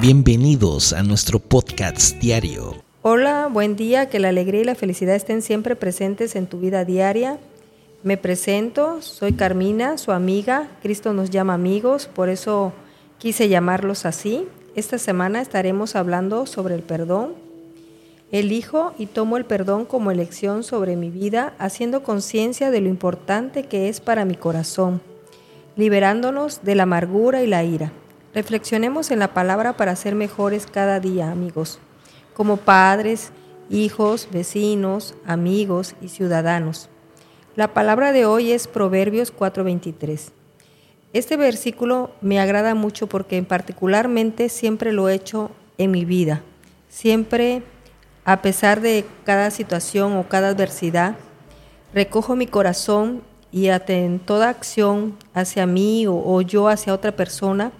Bienvenidos a nuestro podcast diario. Hola, buen día, que la alegría y la felicidad estén siempre presentes en tu vida diaria. Me presento, soy Carmina, su amiga. Cristo nos llama amigos, por eso quise llamarlos así. Esta semana estaremos hablando sobre el perdón. Elijo y tomo el perdón como elección sobre mi vida, haciendo conciencia de lo importante que es para mi corazón, liberándonos de la amargura y la ira. Reflexionemos en la palabra para ser mejores cada día, amigos, como padres, hijos, vecinos, amigos y ciudadanos. La palabra de hoy es Proverbios 4:23. Este versículo me agrada mucho porque en particularmente siempre lo he hecho en mi vida. Siempre, a pesar de cada situación o cada adversidad, recojo mi corazón y en toda acción hacia mí o, o yo hacia otra persona,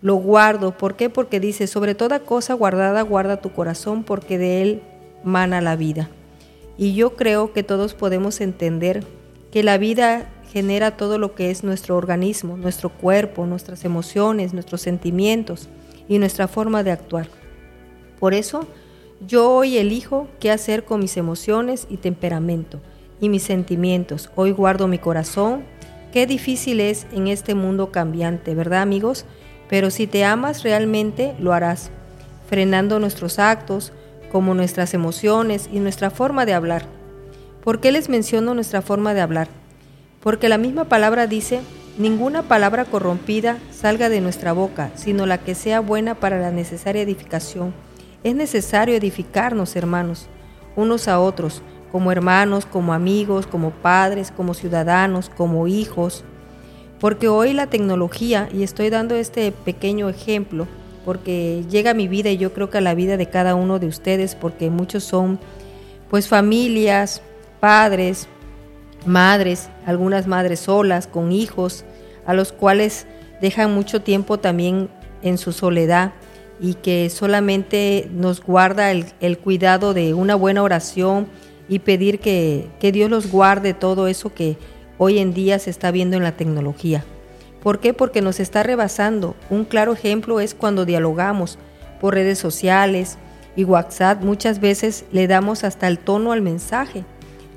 lo guardo. ¿Por qué? Porque dice, sobre toda cosa guardada, guarda tu corazón, porque de él mana la vida. Y yo creo que todos podemos entender que la vida genera todo lo que es nuestro organismo, nuestro cuerpo, nuestras emociones, nuestros sentimientos y nuestra forma de actuar. Por eso, yo hoy elijo qué hacer con mis emociones y temperamento y mis sentimientos. Hoy guardo mi corazón. Qué difícil es en este mundo cambiante, ¿verdad amigos? Pero si te amas realmente, lo harás, frenando nuestros actos, como nuestras emociones y nuestra forma de hablar. ¿Por qué les menciono nuestra forma de hablar? Porque la misma palabra dice, ninguna palabra corrompida salga de nuestra boca, sino la que sea buena para la necesaria edificación. Es necesario edificarnos, hermanos, unos a otros, como hermanos, como amigos, como padres, como ciudadanos, como hijos, porque hoy la tecnología, y estoy dando este pequeño ejemplo, porque llega a mi vida y yo creo que a la vida de cada uno de ustedes, porque muchos son pues familias, padres, madres, algunas madres solas, con hijos, a los cuales dejan mucho tiempo también en su soledad y que solamente nos guarda el, cuidado de una buena oración y pedir que, que Dios los guarde todo eso que hoy en día se está viendo en la tecnología. ¿Por qué? Porque nos está rebasando. Un claro ejemplo es cuando dialogamos por redes sociales y WhatsApp muchas veces le damos hasta el tono al mensaje.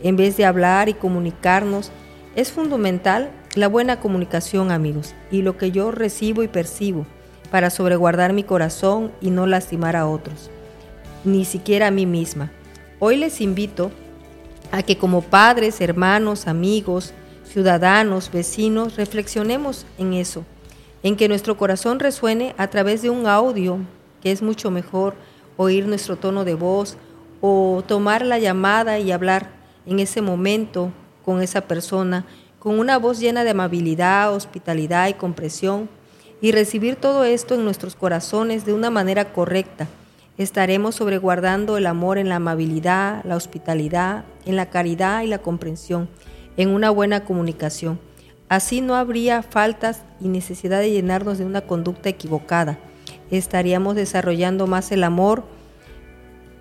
En vez de hablar y comunicarnos, es fundamental la buena comunicación, amigos, y lo que yo recibo y percibo para sobreguardar mi corazón y no lastimar a otros, ni siquiera a mí misma. Hoy les invito a que como padres, hermanos, amigos, ciudadanos, vecinos, reflexionemos en eso, en que nuestro corazón resuene a través de un audio, que es mucho mejor oír nuestro tono de voz o tomar la llamada y hablar en ese momento con esa persona, con una voz llena de amabilidad, hospitalidad y compresión, y recibir todo esto en nuestros corazones de una manera correcta. Estaremos sobreguardando el amor en la amabilidad, la hospitalidad, en la caridad y la comprensión en una buena comunicación. Así no habría faltas y necesidad de llenarnos de una conducta equivocada. Estaríamos desarrollando más el amor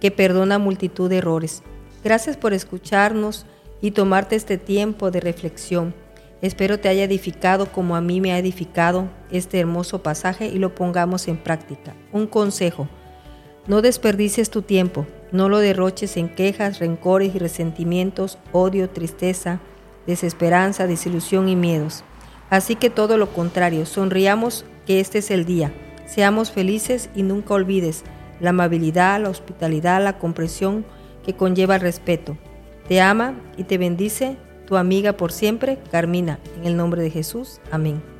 que perdona multitud de errores. Gracias por escucharnos y tomarte este tiempo de reflexión. Espero te haya edificado como a mí me ha edificado este hermoso pasaje y lo pongamos en práctica. Un consejo. No desperdicies tu tiempo, no lo derroches en quejas, rencores y resentimientos, odio, tristeza, desesperanza, desilusión y miedos. Así que todo lo contrario, sonriamos que este es el día. Seamos felices y nunca olvides la amabilidad, la hospitalidad, la comprensión que conlleva el respeto. Te ama y te bendice tu amiga por siempre, Carmina. En el nombre de Jesús. Amén.